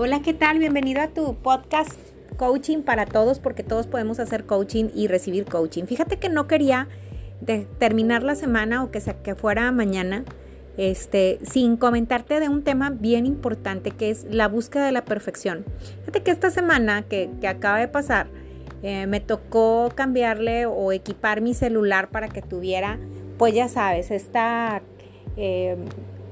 Hola, ¿qué tal? Bienvenido a tu podcast Coaching para Todos, porque todos podemos hacer coaching y recibir coaching. Fíjate que no quería terminar la semana o que, que fuera mañana este, sin comentarte de un tema bien importante que es la búsqueda de la perfección. Fíjate que esta semana que, acaba de pasar, eh, me tocó cambiarle o equipar mi celular para que tuviera, pues ya sabes, esta eh,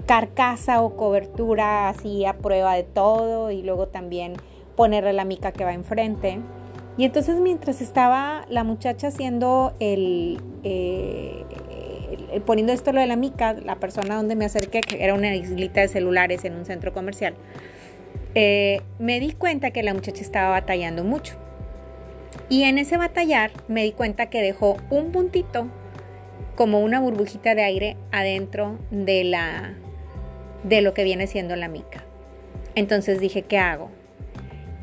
carcasa o cobertura así a prueba de todo y luego también ponerle la mica que va enfrente. Y entonces mientras estaba la muchacha haciendo el, eh, poniendo esto lo de la mica, la persona donde me acerqué, que era una islita de celulares en un centro comercial, eh, me di cuenta que la muchacha estaba batallando mucho. Y en ese batallar me di cuenta que dejó un puntito como una burbujita de aire adentro de la, de lo que viene siendo la mica. Entonces dije, ¿qué hago?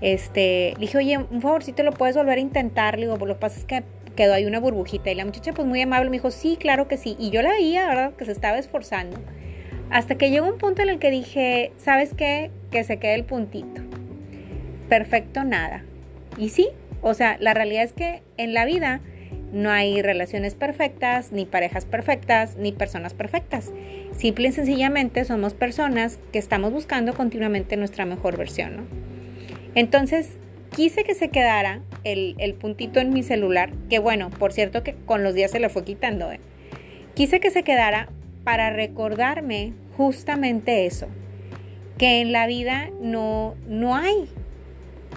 Este, dije, oye, un favorcito lo puedes volver a intentar. Le digo, lo que pasa es que quedó ahí una burbujita. Y la muchacha, pues muy amable, me dijo, sí, claro que sí. Y yo la veía, ¿verdad? Que se estaba esforzando. Hasta que llegó un punto en el que dije, ¿sabes qué? Que se quede el puntito. Perfecto, nada. Y sí, o sea, la realidad es que en la vida no hay relaciones perfectas, ni parejas perfectas, ni personas perfectas. Simple y sencillamente somos personas que estamos buscando continuamente nuestra mejor versión. ¿no? Entonces, quise que se quedara el, puntito en mi celular, que bueno, por cierto que con los días se le fue quitando. ¿eh? Quise que se quedara para recordarme justamente eso, que en la vida no, no hay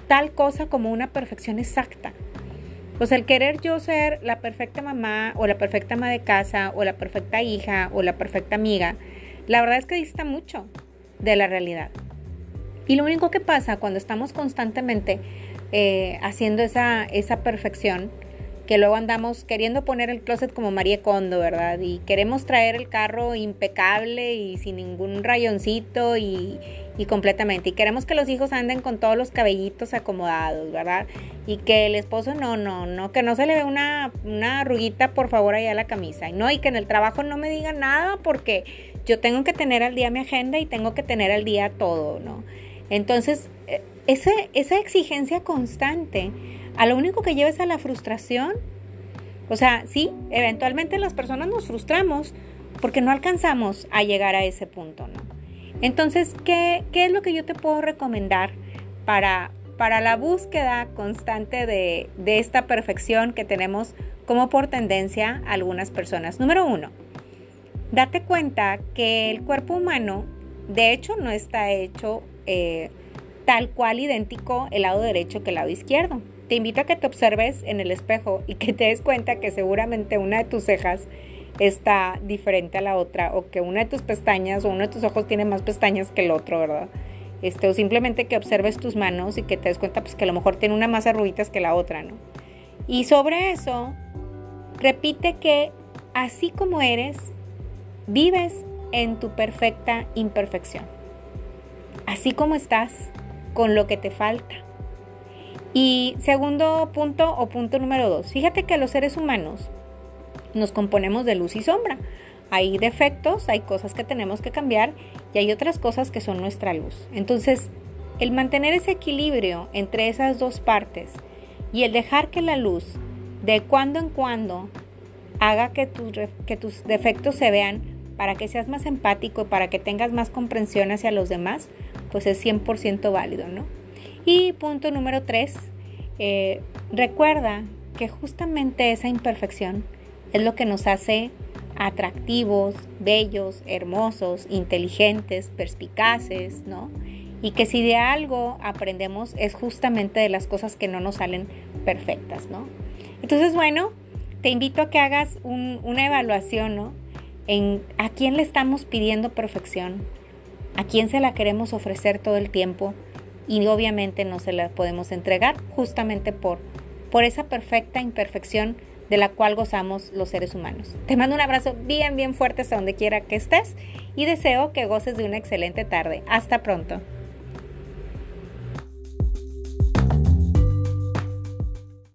tal cosa como una perfección exacta. Pues el querer yo ser la perfecta mamá o la perfecta ama de casa o la perfecta hija o la perfecta amiga, la verdad es que dista mucho de la realidad. Y lo único que pasa cuando estamos constantemente eh, haciendo esa, esa perfección, que luego andamos queriendo poner el closet como María Kondo, ¿verdad? Y queremos traer el carro impecable y sin ningún rayoncito y, completamente. Y queremos que los hijos anden con todos los cabellitos acomodados, ¿verdad? Y que el esposo no, no, no, que no se le ve una, una arruguita, por favor, allá a la camisa. Y no, y que en el trabajo no me digan nada porque yo tengo que tener al día mi agenda y tengo que tener al día todo, ¿no? Entonces, eh, esa exigencia constante a lo único que lleva es a la frustración. O sea, sí, eventualmente las personas nos frustramos porque no alcanzamos a llegar a ese punto, ¿no? Entonces, ¿qué, es lo que yo te puedo recomendar para, para la búsqueda constante de, de esta perfección que tenemos como por tendencia algunas personas? Número uno, date cuenta que el cuerpo humano, de hecho, no está hecho eh, tal cual idéntico el lado derecho que el lado izquierdo. Te invito a que te observes en el espejo y que te des cuenta que seguramente una de tus cejas está diferente a la otra o que una de tus pestañas o uno de tus ojos tiene más pestañas que el otro, ¿verdad? Este, o simplemente que observes tus manos y que te des cuenta pues que a lo mejor tiene una más arruguitas que la otra, ¿no? Y sobre eso, repite que así como eres, vives en tu perfecta imperfección. Así como estás, con lo que te falta. Y segundo punto o punto número dos, fíjate que los seres humanos nos componemos de luz y sombra. Hay defectos, hay cosas que tenemos que cambiar y hay otras cosas que son nuestra luz. Entonces, el mantener ese equilibrio entre esas dos partes y el dejar que la luz de cuando en cuando haga que tus, defectos se vean para que seas más empático y para que tengas más comprensión hacia los demás, pues es 100% válido, ¿no? Y punto número tres, eh, recuerda que justamente esa imperfección es lo que nos hace atractivos, bellos, hermosos, inteligentes, perspicaces, ¿no? Y que si de algo aprendemos es justamente de las cosas que no nos salen perfectas, ¿no? Entonces, bueno, te invito a que hagas una evaluación, ¿no? En a quién le estamos pidiendo perfección, a quién se la queremos ofrecer todo el tiempo y obviamente no se la podemos entregar justamente por, por esa perfecta imperfección de la cual gozamos los seres humanos. Te mando un abrazo bien, bien fuerte hasta donde quiera que estés y deseo que goces de una excelente tarde. Hasta pronto.